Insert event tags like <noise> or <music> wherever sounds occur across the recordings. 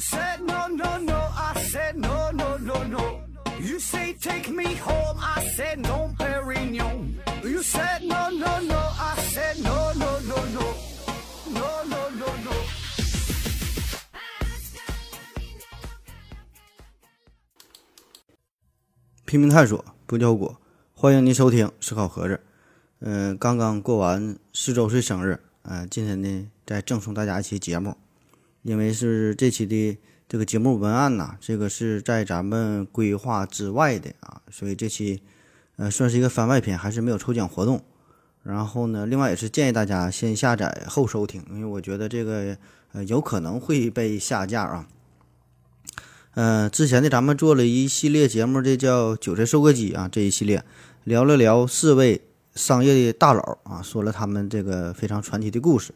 said no no no, I said no no no no. You say take me home, I said no, Perignon. You said no no no, I said no no no no, no no no no. 拼命探索，不计后果。欢迎您收听思考盒子。嗯、刚刚过完四周岁生日，呃，今天呢再赠送大家一期节目，因为是这期的这个节目文案呐，这个是在咱们规划之外的啊，所以这期呃算是一个番外篇，还是没有抽奖活动。然后呢，另外也是建议大家先下载后收听，因为我觉得这个呃有可能会被下架啊。呃，之前呢，咱们做了一系列节目，这叫“韭菜收割机”啊，这一系列聊了聊四位商业的大佬啊，说了他们这个非常传奇的故事。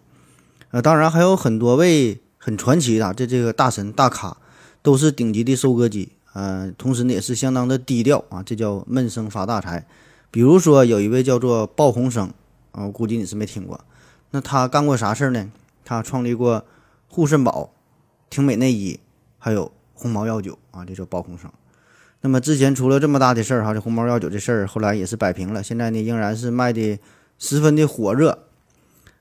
呃，当然还有很多位很传奇的这这个大神大咖，都是顶级的收割机。呃，同时呢也是相当的低调啊，这叫闷声发大财。比如说有一位叫做鲍鸿生啊，我估计你是没听过。那他干过啥事儿呢？他创立过护肾宝、挺美内衣，还有红毛药酒啊，这叫鲍鸿生。那么之前出了这么大的事儿哈，这红毛药酒这事儿后来也是摆平了，现在呢仍然是卖的十分的火热。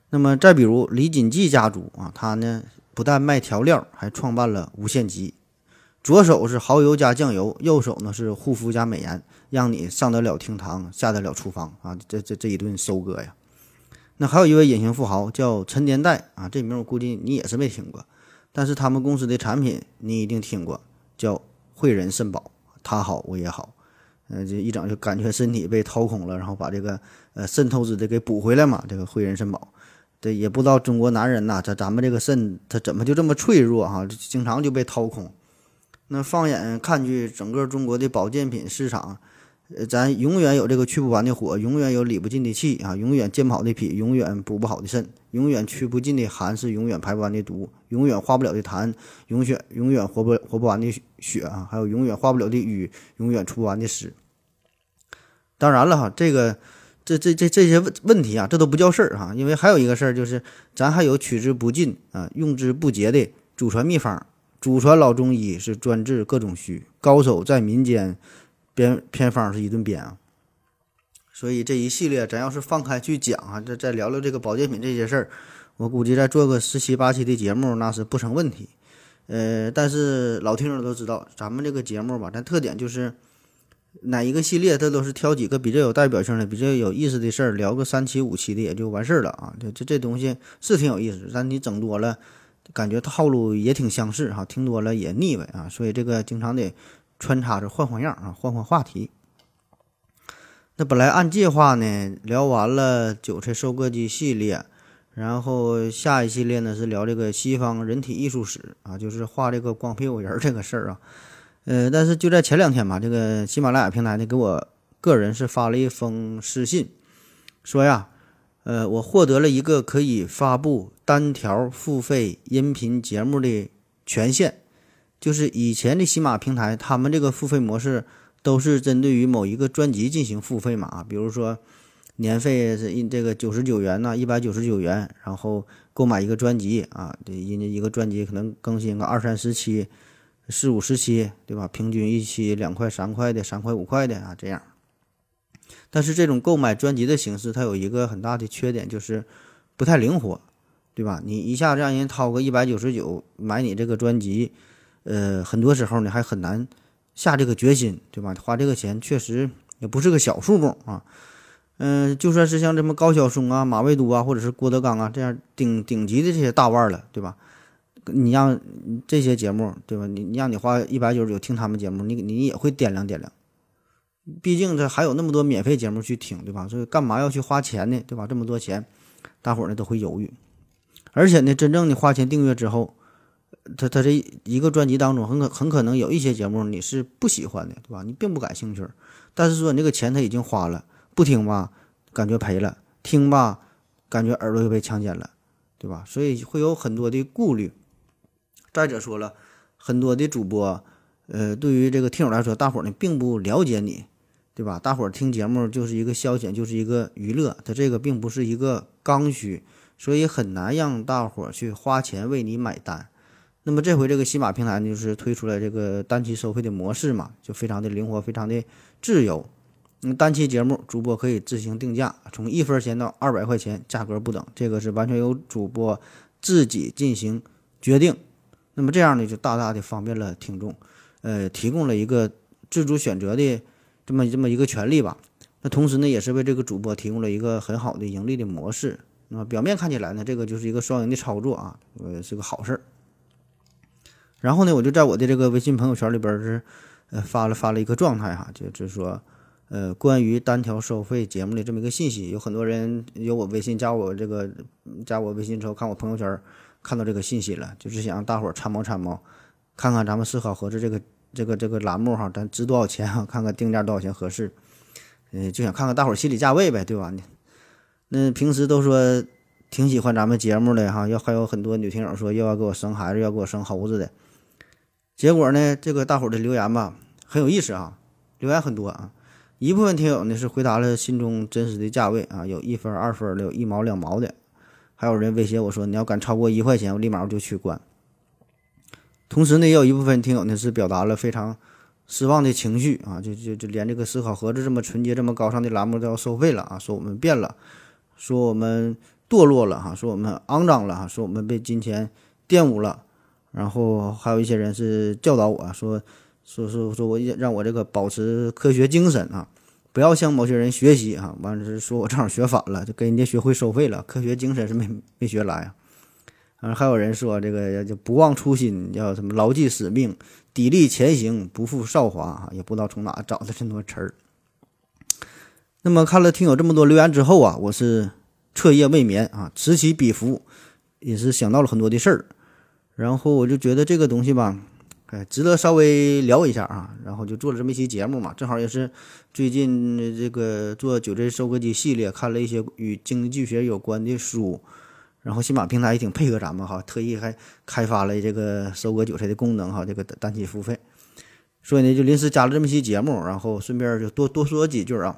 那么再比如李锦记家族啊，他呢不但卖调料，还创办了无限极。左手是蚝油加酱油，右手呢是护肤加美颜，让你上得了厅堂，下得了厨房啊！这这这一顿收割呀。那还有一位隐形富豪叫陈年代啊，这名我估计你也是没听过，但是他们公司的产品你一定听过，叫汇仁肾宝，他好我也好，呃，这一整就感觉身体被掏空了，然后把这个呃肾透支的给补回来嘛。这个汇仁肾宝，这也不知道中国男人呐，这咱们这个肾他怎么就这么脆弱哈、经常就被掏空。那放眼看去，整个中国的保健品市场，呃，咱永远有这个去不完的火，永远有理不尽的气啊，永远健不好的脾，永远补不好的肾，永远去不尽的寒，是永远排不完的毒，永远化不了的痰，永远永远活不活不完的血啊，还有永远化不了的瘀，永远出不完的湿。当然了哈，这个这这这这些问问题啊，这都不叫事儿哈，因为还有一个事儿就是，咱还有取之不尽啊，用之不竭的祖传秘方。祖传老中医是专治各种虚，高手在民间，编偏方是一顿编啊。所以这一系列咱要是放开去讲啊，再再聊聊这个保健品这些事儿，我估计再做个十七八期的节目那是不成问题。呃，但是老听众都知道，咱们这个节目吧，咱特点就是哪一个系列，它都是挑几个比较有代表性的、比较有意思的事儿，聊个三期五期的也就完事儿了啊。这这这东西是挺有意思，但你整多了。感觉套路也挺相似哈，听多了也腻歪啊，<laughs> 所以这个经常得穿插着换换样啊，换换话题。那本来按计划呢，聊完了韭菜收割机系列，然后下一系列呢是聊这个西方人体艺术史啊，就是画这个光屁股人这个事儿啊。呃，但是就在前两天吧，这个喜马拉雅平台呢给我个人是发了一封私信，说呀。呃，我获得了一个可以发布单条付费音频节目的权限，就是以前的喜马平台，他们这个付费模式都是针对于某一个专辑进行付费嘛，比如说年费是这个九十九元呐，一百九十九元，然后购买一个专辑啊，这人家一个专辑可能更新个二三十期、四五十期，对吧？平均一期两块、三块的、三块五块的啊，这样。但是这种购买专辑的形式，它有一个很大的缺点，就是不太灵活，对吧？你一下子让人掏个一百九十九买你这个专辑，呃，很多时候呢还很难下这个决心，对吧？花这个钱确实也不是个小数目啊。嗯，就算是像这么高晓松啊、马未都啊，或者是郭德纲啊这样顶顶级的这些大腕了，对吧？你让这些节目，对吧？你你让你花一百九十九听他们节目，你你也会掂量掂量。毕竟这还有那么多免费节目去听，对吧？所以干嘛要去花钱呢？对吧？这么多钱，大伙儿呢都会犹豫。而且呢，真正的花钱订阅之后，他他这一个专辑当中很可很可能有一些节目你是不喜欢的，对吧？你并不感兴趣。但是说你这个钱他已经花了，不听吧，感觉赔了；听吧，感觉耳朵又被强奸了，对吧？所以会有很多的顾虑。再者说了，很多的主播，呃，对于这个听友来说，大伙儿呢并不了解你。对吧？大伙儿听节目就是一个消遣，就是一个娱乐，它这个并不是一个刚需，所以很难让大伙儿去花钱为你买单。那么这回这个喜马平台呢，就是推出了这个单期收费的模式嘛，就非常的灵活，非常的自由。嗯，单期节目主播可以自行定价，从一分钱到二百块钱，价格不等，这个是完全由主播自己进行决定。那么这样呢，就大大的方便了听众，呃，提供了一个自主选择的这么这么一个权利吧。那同时呢，也是为这个主播提供了一个很好的盈利的模式。那么表面看起来呢，这个就是一个双赢的操作啊，呃，是个好事儿。然后呢，我就在我的这个微信朋友圈里边是，呃，发了发了一个状态哈，就是说，呃，关于单条收费节目的这么一个信息，有很多人有我微信加我这个加我微信之后看我朋友圈，看到这个信息了，就是想让大伙儿参谋参谋，看看咱们思考合适这个这个这个栏目哈，咱值多少钱啊？<laughs> 看看定价多少钱合适，嗯，就想看看大伙儿心理价位呗，对吧？那平时都说挺喜欢咱们节目的哈，要还有很多女听友说又要给我生孩子，要给我生猴子的。结果呢，这个大伙儿的留言吧很有意思啊，留言很多啊。一部分听友呢是回答了心中真实的价位啊，有一分、二分的，有一毛、两毛的，还有人威胁我说你要敢超过一块钱，我立马我就取关。同时呢，也有一部分听友呢是表达了非常失望的情绪啊，就就就连这个思考盒子这么纯洁、这么高尚的栏目都要收费了啊，说我们变了，说我们堕落了哈，说我们肮脏了哈，说我们被金钱玷污了。然后还有一些人是教导我说，说说说我让我这个保持科学精神啊，不要向某些人学习啊。完了是说我正好学反了，就跟人家学会收费了。科学精神是没没学来啊。啊，还有人说这个就不忘初心，要什么牢记使命，砥砺前行，不负韶华啊。也不知道从哪找的这么多词儿。那么看了听友这么多留言之后啊，我是彻夜未眠啊，此起彼伏，也是想到了很多的事儿。然后我就觉得这个东西吧，哎，值得稍微聊一下啊。然后就做了这么一期节目嘛，正好也是最近这个做九 Z 收割机系列，看了一些与经济学有关的书。然后新马平台也挺配合咱们哈，特意还开发了这个收割韭菜的功能哈，这个单期付费。所以呢，就临时加了这么一期节目，然后顺便就多多说几句啊，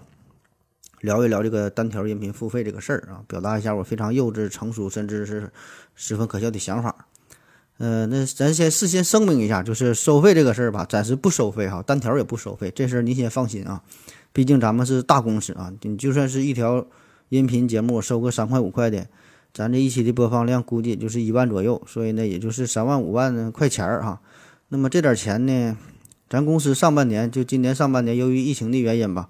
聊一聊这个单条音频付费这个事儿啊，表达一下我非常幼稚、成熟，甚至是十分可笑的想法。呃，那咱先事先声明一下，就是收费这个事儿吧，暂时不收费哈，单条也不收费，这事儿您先放心啊。毕竟咱们是大公司啊，你就算是一条音频节目收个三块五块的，咱这一期的播放量估计也就是一万左右，所以呢，也就是三万五万块钱儿哈。那么这点钱呢，咱公司上半年就今年上半年由于疫情的原因吧，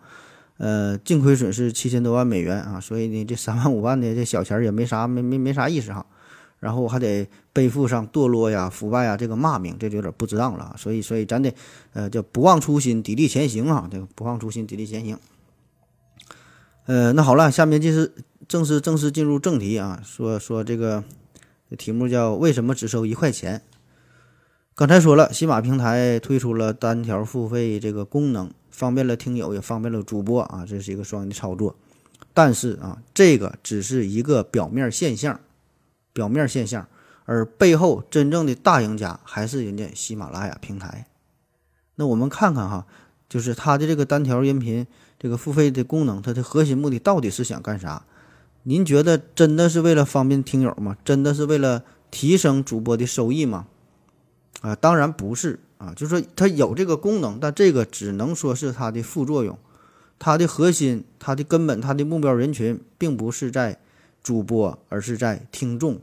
呃，净亏损是七千多万美元啊，所以呢，这三万五万的这小钱儿也没啥没没没啥意思哈。然后还得背负上堕落呀、腐败呀这个骂名，这就有点不值当了。所以，所以咱得，呃，叫不忘初心，砥砺前行啊！这个不忘初心，砥砺前行。呃，那好了，下面就是正式正式进入正题啊，说说这个题目叫为什么只收一块钱？刚才说了，喜马平台推出了单条付费这个功能，方便了听友，也方便了主播啊，这是一个双赢的操作。但是啊，这个只是一个表面现象。表面现象，而背后真正的大赢家还是人家喜马拉雅平台。那我们看看哈，就是它的这个单条音频这个付费的功能，它的核心目的到底是想干啥？您觉得真的是为了方便听友吗？真的是为了提升主播的收益吗？啊，当然不是啊，就是说它有这个功能，但这个只能说是它的副作用，它的核心、它的根本、它的目标人群并不是在。主播，而是在听众。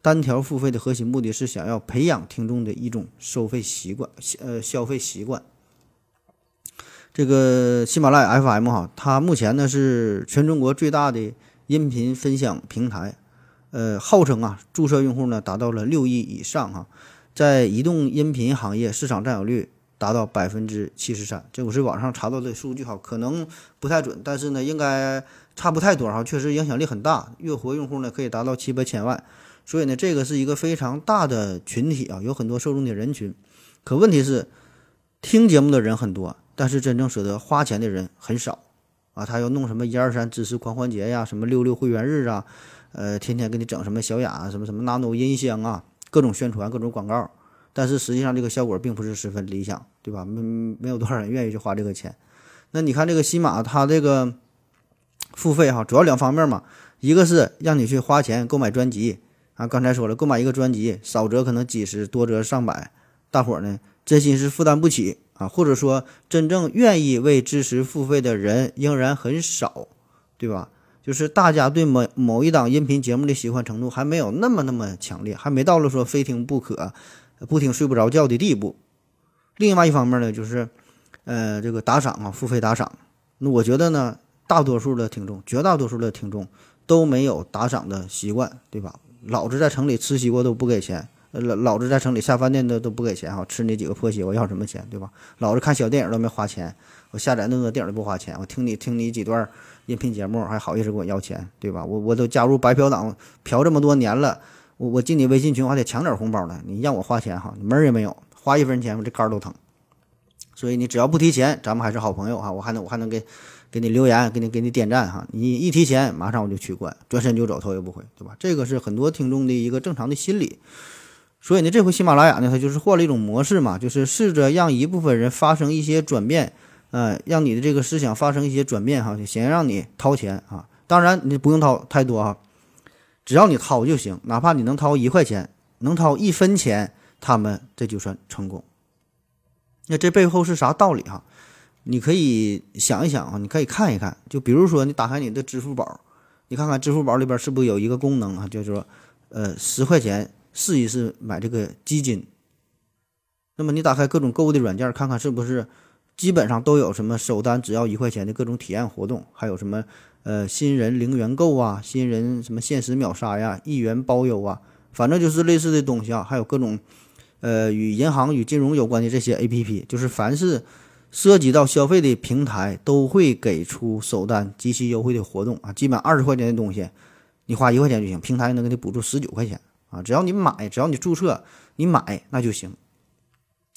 单条付费的核心目的是想要培养听众的一种收费习惯，呃，消费习惯。这个喜马拉雅 FM 哈，它目前呢是全中国最大的音频分享平台，呃，号称啊，注册用户呢达到了六亿以上哈，在移动音频行业市场占有率达到百分之七十三。这我是网上查到的数据哈，可能不太准，但是呢，应该。差不太多哈，确实影响力很大，月活用户呢可以达到七八千万，所以呢，这个是一个非常大的群体啊，有很多受众的人群。可问题是，听节目的人很多，但是真正舍得花钱的人很少啊。他要弄什么一二三知识狂欢节呀，什么六六会员日啊，呃，天天给你整什么小雅啊什么什么 nano 音箱啊，各种宣传，各种广告，但是实际上这个效果并不是十分理想，对吧？没没有多少人愿意去花这个钱。那你看这个西马，它这个。付费哈，主要两方面嘛，一个是让你去花钱购买专辑啊，刚才说了，购买一个专辑，少则可能几十，多则上百，大伙儿呢真心是负担不起啊，或者说真正愿意为知识付费的人仍然很少，对吧？就是大家对某某一档音频节目的喜欢程度还没有那么那么强烈，还没到了说非听不可、不听睡不着觉的地步。另外一方面呢，就是呃这个打赏啊，付费打赏，那我觉得呢，大多数的听众，绝大多数的听众都没有打赏的习惯，对吧？老子在城里吃西瓜都不给钱，呃，老老子在城里下饭店都都不给钱哈，吃那几个破西瓜要什么钱，对吧？老子看小电影都没花钱，我下载那个电影都不花钱，我听你听你几段音频节目还好意思跟我要钱，对吧？我我都加入白嫖党嫖这么多年了，我我进你微信群我还得抢点红包呢，你让我花钱哈，门儿也没有，花一分钱我这肝都疼。所以你只要不提钱，咱们还是好朋友哈，我还能我还能给给你留言，给你给你点赞哈。你一提钱，马上我就取关，转身就走，头也不回，对吧？这个是很多听众的一个正常的心理。所以呢，这回喜马拉雅呢，它就是换了一种模式嘛，就是试着让一部分人发生一些转变，呃，让你的这个思想发生一些转变哈，先让你掏钱啊。当然你不用掏太多哈，只要你掏就行，哪怕你能掏一块钱，能掏一分钱，他们这就算成功。那这背后是啥道理哈？你可以想一想啊，你可以看一看。就比如说，你打开你的支付宝，你看看支付宝里边是不是有一个功能啊，就是说，呃，十块钱试一试买这个基金。那么你打开各种购物的软件，看看是不是基本上都有什么首单只要一块钱的各种体验活动，还有什么呃新人零元购啊，新人什么限时秒杀呀，一元包邮啊，反正就是类似的东西啊，还有各种。呃，与银行与金融有关的这些 A P P，就是凡是涉及到消费的平台，都会给出首单极其优惠的活动啊。基本二十块钱的东西，你花一块钱就行，平台能给你补助十九块钱啊。只要你买，只要你注册，你买那就行。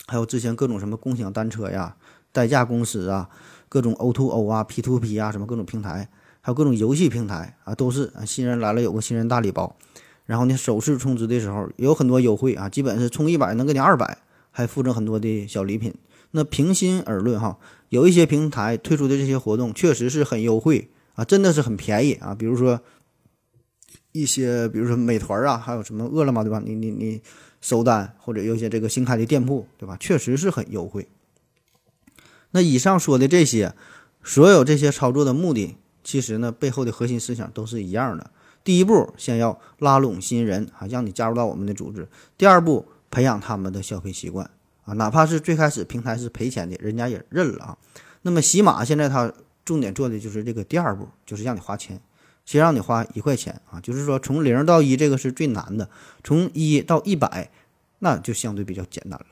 还有之前各种什么共享单车呀、代驾公司啊、各种 O to O 啊、P to P 啊，什么各种平台，还有各种游戏平台啊，都是新人来了有个新人大礼包。然后呢，首次充值的时候有很多优惠啊，基本是充一百能给你二百，还附赠很多的小礼品。那平心而论哈，有一些平台推出的这些活动确实是很优惠啊，真的是很便宜啊。比如说一些，比如说美团啊，还有什么饿了么，对吧？你你你收单或者有些这个新开的店铺，对吧？确实是很优惠。那以上说的这些，所有这些操作的目的，其实呢背后的核心思想都是一样的。第一步，先要拉拢新人啊，让你加入到我们的组织。第二步，培养他们的消费习惯啊，哪怕是最开始平台是赔钱的，人家也认了啊。那么喜马现在它重点做的就是这个第二步，就是让你花钱，先让你花一块钱啊，就是说从零到一这个是最难的，从一到一百那就相对比较简单了。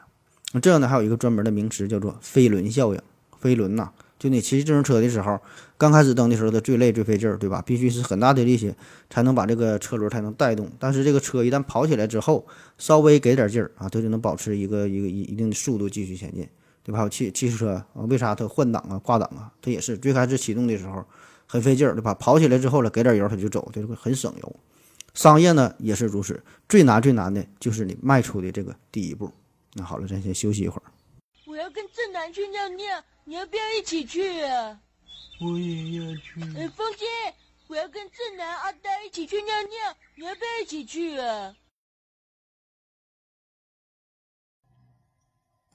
那这样呢，还有一个专门的名词叫做飞轮效应，飞轮呐。就你骑自行车的时候，刚开始蹬的时候，它最累最费劲儿，对吧？必须是很大的力气才能把这个车轮才能带动。但是这个车一旦跑起来之后，稍微给点劲儿啊，它就能保持一个一个一一定的速度继续前进，对吧？还有汽汽车啊，为啥它换挡啊、挂挡啊？它也是最开始启动的时候很费劲儿，对吧？跑起来之后了，给点油它就走，这个很省油。商业呢也是如此，最难最难的就是你迈出的这个第一步。那好了，咱先休息一会儿。我要跟正南去尿尿，你要不要一起去？我也要去。哎，风姐，我要跟正南、阿呆一起去尿尿，你要不要一起去啊？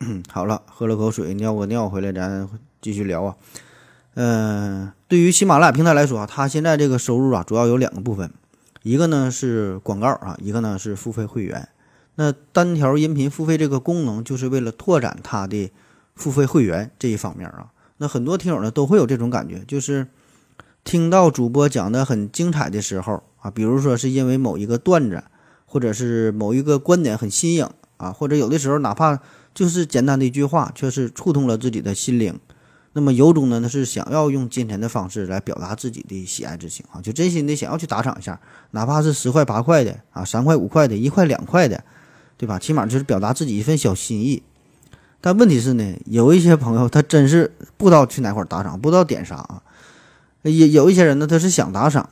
嗯，<coughs> 好了，喝了口水，尿个尿回来，咱继续聊啊。嗯，对于喜马拉雅平台来说啊，它现在这个收入啊，主要有两个部分，一个呢是广告啊，一个呢是付费会员。那单条音频付费这个功能，就是为了拓展它的付费会员这一方面啊。那很多听友呢都会有这种感觉，就是听到主播讲的很精彩的时候啊，比如说是因为某一个段子，或者是某一个观点很新颖啊，或者有的时候哪怕就是简单的一句话，却是触动了自己的心灵。那么由衷的呢是想要用金钱的方式来表达自己的喜爱之情啊，就真心的想要去打赏一下，哪怕是十块八块的啊，三块五块的，一块两块的。对吧？起码就是表达自己一份小心意，但问题是呢，有一些朋友他真是不知道去哪块打赏，不知道点啥啊。也有一些人呢，他是想打赏，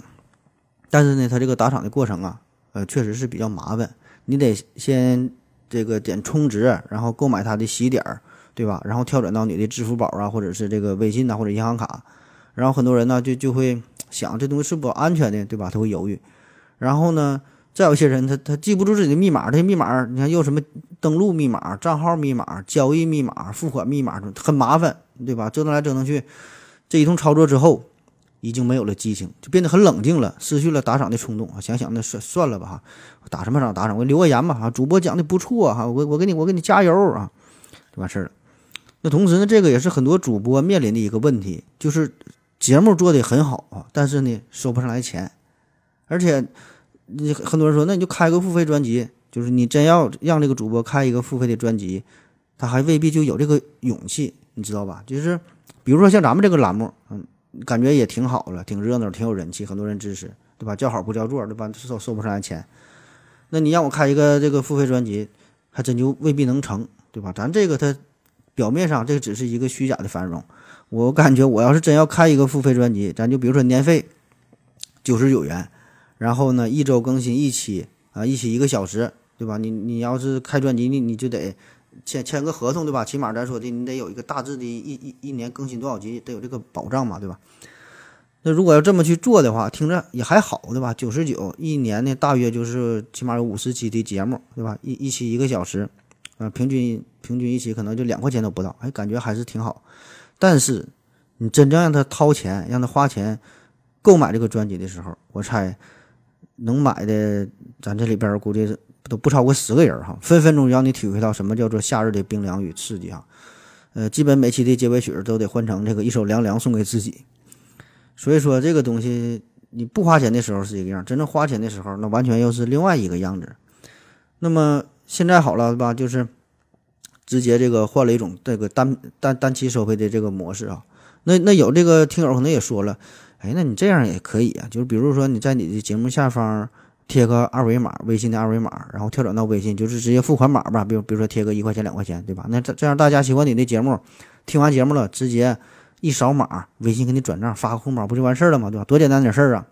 但是呢，他这个打赏的过程啊，呃，确实是比较麻烦。你得先这个点充值，然后购买他的喜点儿，对吧？然后跳转到你的支付宝啊，或者是这个微信呐，或者银行卡。然后很多人呢，就就会想这东西是不安全的，对吧？他会犹豫。然后呢？再有些人他他记不住自己的密码，这些密码你看又什么登录密码、账号密码、交易密码、付款密码，很麻烦，对吧？折腾来折腾去，这一通操作之后，已经没有了激情，就变得很冷静了，失去了打赏的冲动啊！想想那算算了吧哈，打什么赏打赏，我留个言吧哈，主播讲的不错哈，我我给你我给你加油啊，就完事儿了。那同时呢，这个也是很多主播面临的一个问题，就是节目做的很好啊，但是呢收不上来钱，而且。你很多人说，那你就开个付费专辑，就是你真要让这个主播开一个付费的专辑，他还未必就有这个勇气，你知道吧？就是比如说像咱们这个栏目，嗯，感觉也挺好了，挺热闹，挺有人气，很多人支持，对吧？叫好不叫座，对吧？收收不上来钱，那你让我开一个这个付费专辑，还真就未必能成，对吧？咱这个它表面上这个只是一个虚假的繁荣，我感觉我要是真要开一个付费专辑，咱就比如说年费九十九元。然后呢，一周更新一期啊，一期一个小时，对吧？你你要是开专辑，你你就得签签个合同，对吧？起码咱说的，你得有一个大致的一一一年更新多少集，得有这个保障嘛，对吧？那如果要这么去做的话，听着也还好，对吧？九十九一年呢，大约就是起码有五十期的节目，对吧？一一期一个小时，啊，平均平均一期可能就两块钱都不到，哎，感觉还是挺好。但是你真正让他掏钱，让他花钱购买这个专辑的时候，我猜。能买的，咱这里边估计都不超过十个人哈，分分钟让你体会到什么叫做夏日的冰凉与刺激哈。呃，基本每期的结尾曲都得换成这个一首凉凉送给自己。所以说这个东西你不花钱的时候是一个样，真正花钱的时候那完全又是另外一个样子。那么现在好了吧，就是直接这个换了一种这个单单单期收费的这个模式啊。那那有这个听友可能也说了。哎，那你这样也可以啊，就是比如说你在你的节目下方贴个二维码，微信的二维码，然后跳转到微信，就是直接付款码吧。比如比如说贴个一块钱、两块钱，对吧？那这这样大家喜欢你的节目，听完节目了，直接一扫码，微信给你转账，发个红包，不就完事儿了吗？对吧？多简单点事儿啊！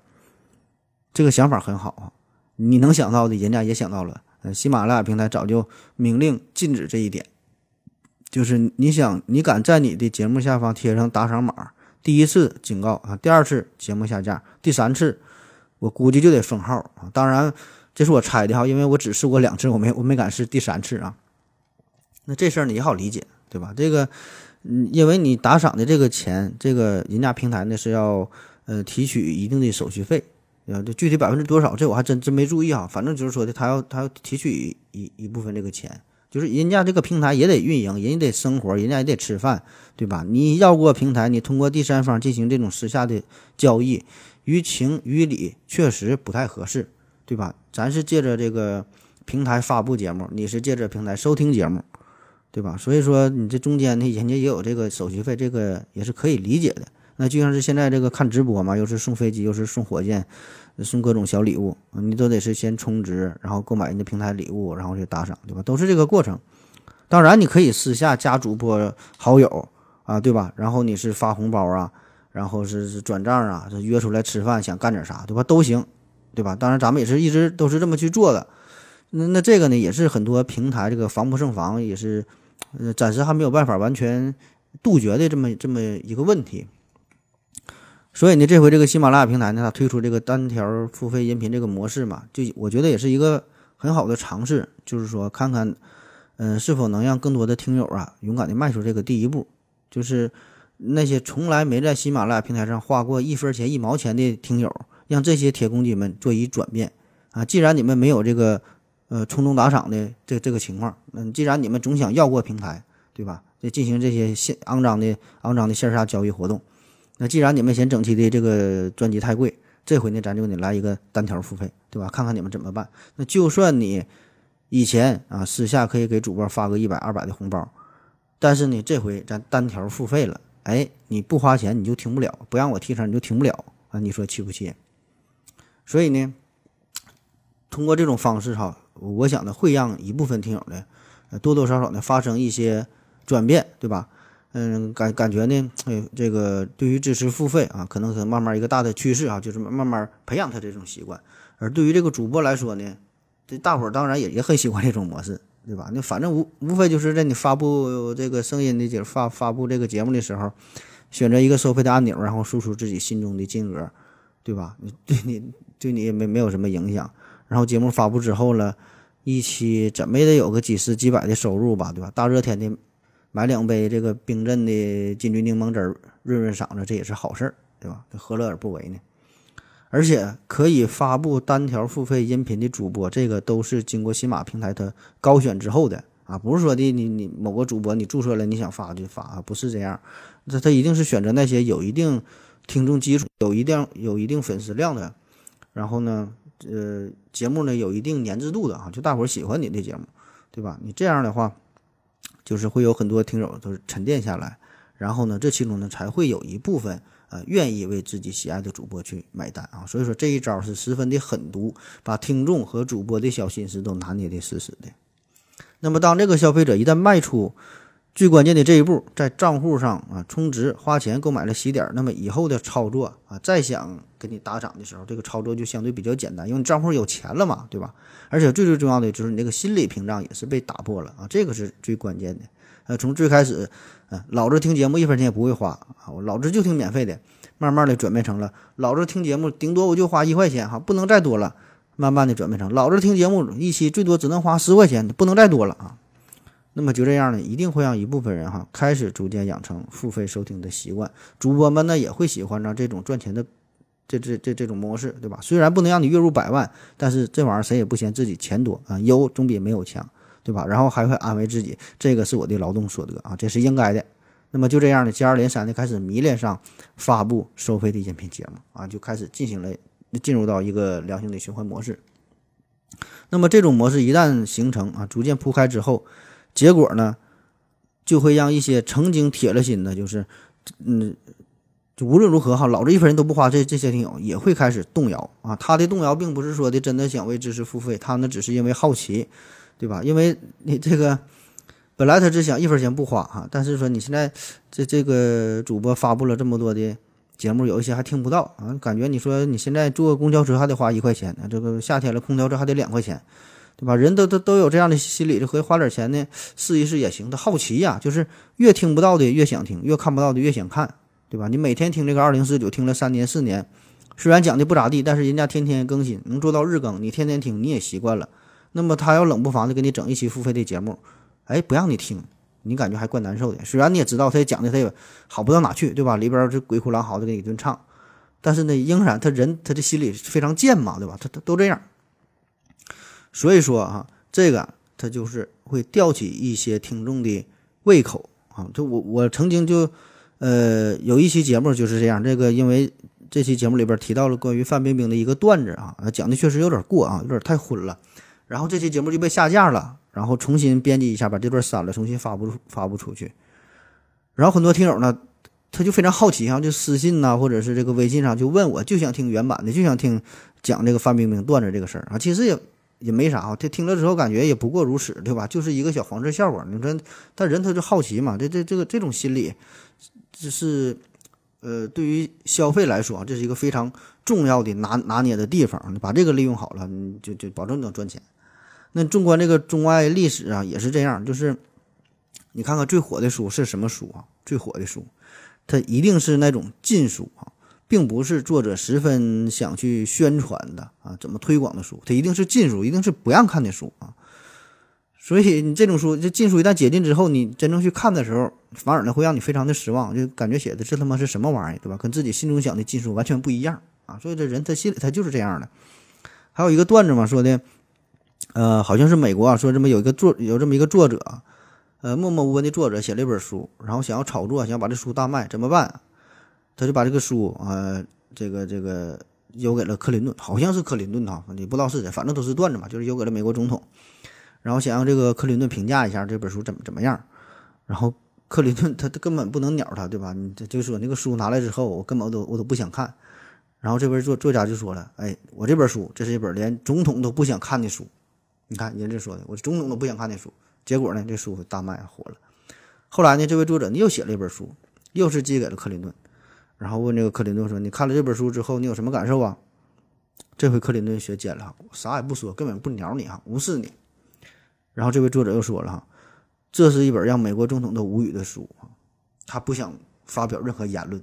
这个想法很好啊，你能想到的，人家也想到了。呃，喜马拉雅平台早就明令禁止这一点，就是你想你敢在你的节目下方贴上打赏码。第一次警告啊，第二次节目下架，第三次我估计就得封号啊。当然，这是我猜的哈，因为我只试过两次，我没我没敢试第三次啊。那这事儿呢也好理解，对吧？这个，嗯，因为你打赏的这个钱，这个人家平台呢是要呃提取一定的手续费啊，这具体百分之多少，这我还真真没注意啊。反正就是说的，他要他要提取一一部分这个钱。就是人家这个平台也得运营，人家得生活，人家也得吃饭，对吧？你绕过平台，你通过第三方进行这种私下的交易，于情于理确实不太合适，对吧？咱是借着这个平台发布节目，你是借着平台收听节目，对吧？所以说你这中间呢，人家也有这个手续费，这个也是可以理解的。那就像是现在这个看直播嘛，又是送飞机，又是送火箭。送各种小礼物，你都得是先充值，然后购买人家平台礼物，然后去打赏，对吧？都是这个过程。当然，你可以私下加主播好友啊，对吧？然后你是发红包啊，然后是是转账啊，这约出来吃饭，想干点啥，对吧？都行，对吧？当然，咱们也是一直都是这么去做的。那那这个呢，也是很多平台这个防不胜防，也是呃暂时还没有办法完全杜绝的这么这么一个问题。所以呢，这回这个喜马拉雅平台呢，它推出这个单条付费音频这个模式嘛，就我觉得也是一个很好的尝试，就是说看看，嗯，是否能让更多的听友啊勇敢的迈出这个第一步，就是那些从来没在喜马拉雅平台上花过一分钱一毛钱的听友，让这些铁公鸡们做一转变啊！既然你们没有这个呃冲动打赏的这这个情况，嗯，既然你们总想要过平台，对吧？就进行这些线肮脏的肮脏的线下交易活动。那既然你们嫌整期的这个专辑太贵，这回呢咱就给你来一个单条付费，对吧？看看你们怎么办。那就算你以前啊私下可以给主播发个一百二百的红包，但是呢这回咱单条付费了，哎，你不花钱你就听不了，不让我提成你就听不了啊！你说气不气？所以呢，通过这种方式哈，我想呢会让一部分听友呢，多多少少呢发生一些转变，对吧？嗯，感感觉呢，哎，这个对于支持付费啊，可能是慢慢一个大的趋势啊，就是慢慢培养他这种习惯。而对于这个主播来说呢，这大伙儿当然也也很喜欢这种模式，对吧？那反正无无非就是在你发布这个声音的节发发布这个节目的时候，选择一个收费的按钮，然后输出自己心中的金额，对吧？你对你对你也没没有什么影响。然后节目发布之后了，一期怎么也得有个几十几百的收入吧，对吧？大热天的买两杯这个冰镇的金桔柠檬汁儿润润嗓子，这也是好事儿，对吧？何乐而不为呢？而且可以发布单条付费音频的主播，这个都是经过喜马平台它高选之后的啊，不是说的你你某个主播你注册了你想发就发啊，不是这样，这他一定是选择那些有一定听众基础、有一定有一定粉丝量的，然后呢，呃，节目呢有一定粘制度的啊，就大伙儿喜欢你的节目，对吧？你这样的话，就是会有很多听友都是沉淀下来，然后呢，这其中呢才会有一部分。呃，愿意为自己喜爱的主播去买单啊，所以说这一招是十分的狠毒，把听众和主播的小心思都拿捏的死死的。那么，当这个消费者一旦卖出最关键的这一步，在账户上啊充值花钱购买了喜点，那么以后的操作啊，再想给你打赏的时候，这个操作就相对比较简单，因为你账户有钱了嘛，对吧？而且最最重要的就是你这个心理屏障也是被打破了啊，这个是最关键的。呃，从最开始。嗯，老子听节目一分钱也不会花啊，我老子就听免费的。慢慢的转变成了，老子听节目顶多我就花一块钱哈，不能再多了。慢慢的转变成，老子听节目一期最多只能花十块钱，不能再多了啊。那么就这样呢，一定会让一部分人哈开始逐渐养成付费收听的习惯。主播们呢也会喜欢上这种赚钱的这这这这种模式，对吧？虽然不能让你月入百万，但是这玩意儿谁也不嫌自己钱多啊，有总比没有强。对吧？然后还会安慰自己，这个是我的劳动所得啊，这是应该的。那么就这样呢接二连三的开始迷恋上发布收费的音频节目啊，就开始进行了进入到一个良性的循环模式。那么这种模式一旦形成啊，逐渐铺开之后，结果呢，就会让一些曾经铁了心的，就是嗯，就无论如何哈，老子一分钱都不花，这这些听友也会开始动摇啊。他的动摇并不是说的真的想为知识付费，他呢只是因为好奇。对吧？因为你这个本来他只想一分钱不花哈，但是说你现在这这个主播发布了这么多的节目，有一些还听不到啊，感觉你说你现在坐公交车还得花一块钱呢，这个夏天了空调车还得两块钱，对吧？人都都都有这样的心理，就合计花点钱呢试一试也行。他好奇呀，就是越听不到的越想听，越看不到的越想看，对吧？你每天听这个二零四九听了三年四年，虽然讲的不咋地，但是人家天天更新，能做到日更，你天天听你也习惯了。那么他要冷不防的给你整一期付费的节目，哎，不让你听，你感觉还怪难受的。虽然你也知道他也讲的他也好不到哪去，对吧？里边这鬼哭狼嚎的给你一顿唱，但是呢，仍然他人他的心里非常贱嘛，对吧？他他都这样。所以说啊，这个他就是会吊起一些听众的胃口啊。就我我曾经就呃有一期节目就是这样，这个因为这期节目里边提到了关于范冰冰的一个段子啊，讲的确实有点过啊，有点太荤了。然后这期节目就被下架了，然后重新编辑一下，把这段删了，重新发布发布出去。然后很多听友呢，他就非常好奇啊，就私信呐，或者是这个微信上就问我，就想听原版的，就想听讲这个范冰冰段子这个事儿啊。其实也也没啥啊，他听了之后感觉也不过如此，对吧？就是一个小黄色笑话。你说，但人他就好奇嘛，这这这个这种心理，这是呃，对于消费来说啊，这是一个非常重要的拿拿捏的地方。你把这个利用好了，你就就保证能赚钱。那纵观这个中外历史啊，也是这样，就是你看看最火的书是什么书啊？最火的书，它一定是那种禁书啊，并不是作者十分想去宣传的啊，怎么推广的书，它一定是禁书，一定是不让看的书啊。所以你这种书，这禁书一旦解禁之后，你真正去看的时候，反而呢会让你非常的失望，就感觉写的这他妈是什么玩意儿，对吧？跟自己心中想的禁书完全不一样啊。所以这人他心里他就是这样的。还有一个段子嘛，说的。呃，好像是美国啊，说这么有一个作有这么一个作者，呃，默默无闻的作者写了一本书，然后想要炒作，想要把这书大卖，怎么办？他就把这个书啊，这个这个邮给了克林顿，好像是克林顿哈，你不知道是谁，反正都是段子嘛，就是邮给了美国总统，然后想让这个克林顿评价一下这本书怎么怎么样，然后克林顿 <laughs> 他他根本不能鸟他，对吧？你就说那个书拿来之后，我根本都我都不想看，然后这边作作家就说了，哎，我这本书这是一本连总统都不想看的书。你看人家说的，我总统都不想看那书，结果呢，这书大卖火了。后来呢，这位作者呢又写了一本书，又是寄给了克林顿，然后问这个克林顿说：“你看了这本书之后，你有什么感受啊？”这回克林顿学尖了，啥也不说，根本不鸟你哈，无视你。然后这位作者又说了哈：“这是一本让美国总统都无语的书他不想发表任何言论。”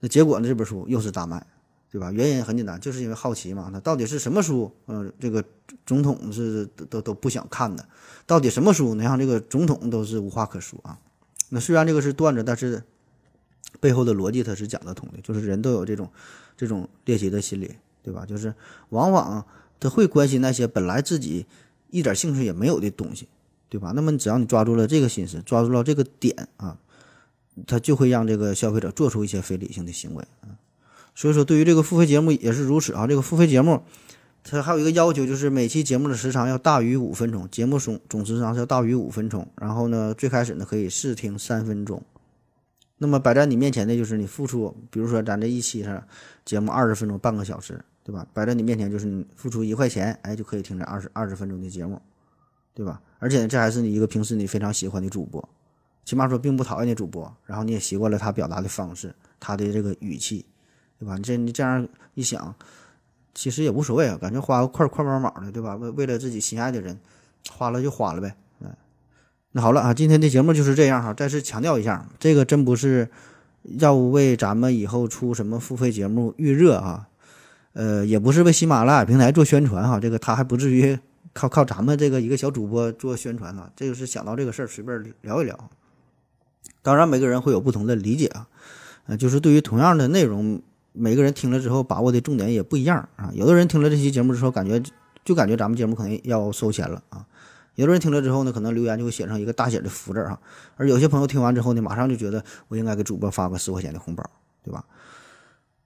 那结果呢，这本书又是大卖。对吧？原因很简单，就是因为好奇嘛。那到底是什么书？嗯、这个总统是都都都不想看的。到底什么书能让这个总统都是无话可说啊？那虽然这个是段子，但是背后的逻辑它是讲得通的，就是人都有这种这种猎奇的心理，对吧？就是往往他会关心那些本来自己一点兴趣也没有的东西，对吧？那么只要你抓住了这个心思，抓住了这个点啊，他就会让这个消费者做出一些非理性的行为啊。所以说，对于这个付费节目也是如此啊。这个付费节目，它还有一个要求，就是每期节目的时长要大于五分钟，节目总总时长是要大于五分钟。然后呢，最开始呢可以试听三分钟。那么摆在你面前的就是你付出，比如说咱这一期上节目二十分钟，半个小时，对吧？摆在你面前就是你付出一块钱，哎，就可以听这二十二十分钟的节目，对吧？而且呢，这还是你一个平时你非常喜欢的主播，起码说并不讨厌的主播，然后你也习惯了他表达的方式，他的这个语气，对吧？你这你这样一想，其实也无所谓啊，感觉花个块块毛毛的，对吧？为为了自己心爱的人，花了就花了呗，那好了啊，今天的节目就是这样哈。再次强调一下，这个真不是要为咱们以后出什么付费节目预热啊，呃，也不是为喜马拉雅平台做宣传哈。这个他还不至于靠靠咱们这个一个小主播做宣传啊。这个是想到这个事儿随便聊一聊。当然，每个人会有不同的理解啊，呃，就是对于同样的内容，每个人听了之后把握的重点也不一样啊。有的人听了这期节目之后，感觉就感觉咱们节目可能要收钱了啊。有的人听了之后呢，可能留言就会写上一个大写的福字哈，而有些朋友听完之后呢，马上就觉得我应该给主播发个十块钱的红包，对吧？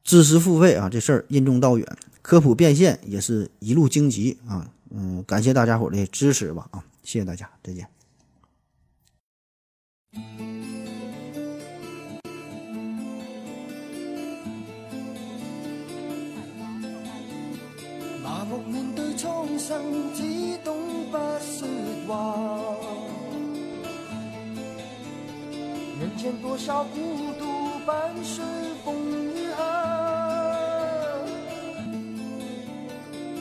知识付费啊，这事儿任重道远，科普变现也是一路荆棘啊。嗯，感谢大家伙的支持吧啊，谢谢大家，再见。麻木面對蒼生，只懂不說話。人間多少孤獨伴隨風雨下，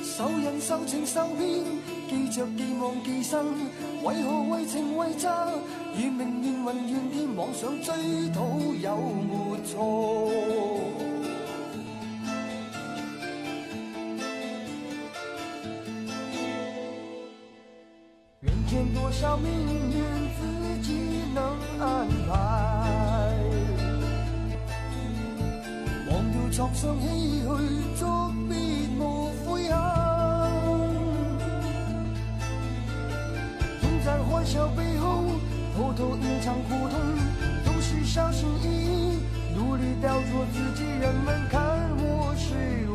受人受情受騙，記着既忘記生，為何為情為詐？如明月雲怨天，妄想追討有沒錯？多少命运自己能安排，忘掉床上唏嘘，作別無悔恨。总在欢笑背后，偷偷隐藏苦痛，都是小心翼翼，努力雕琢自己，人们看我是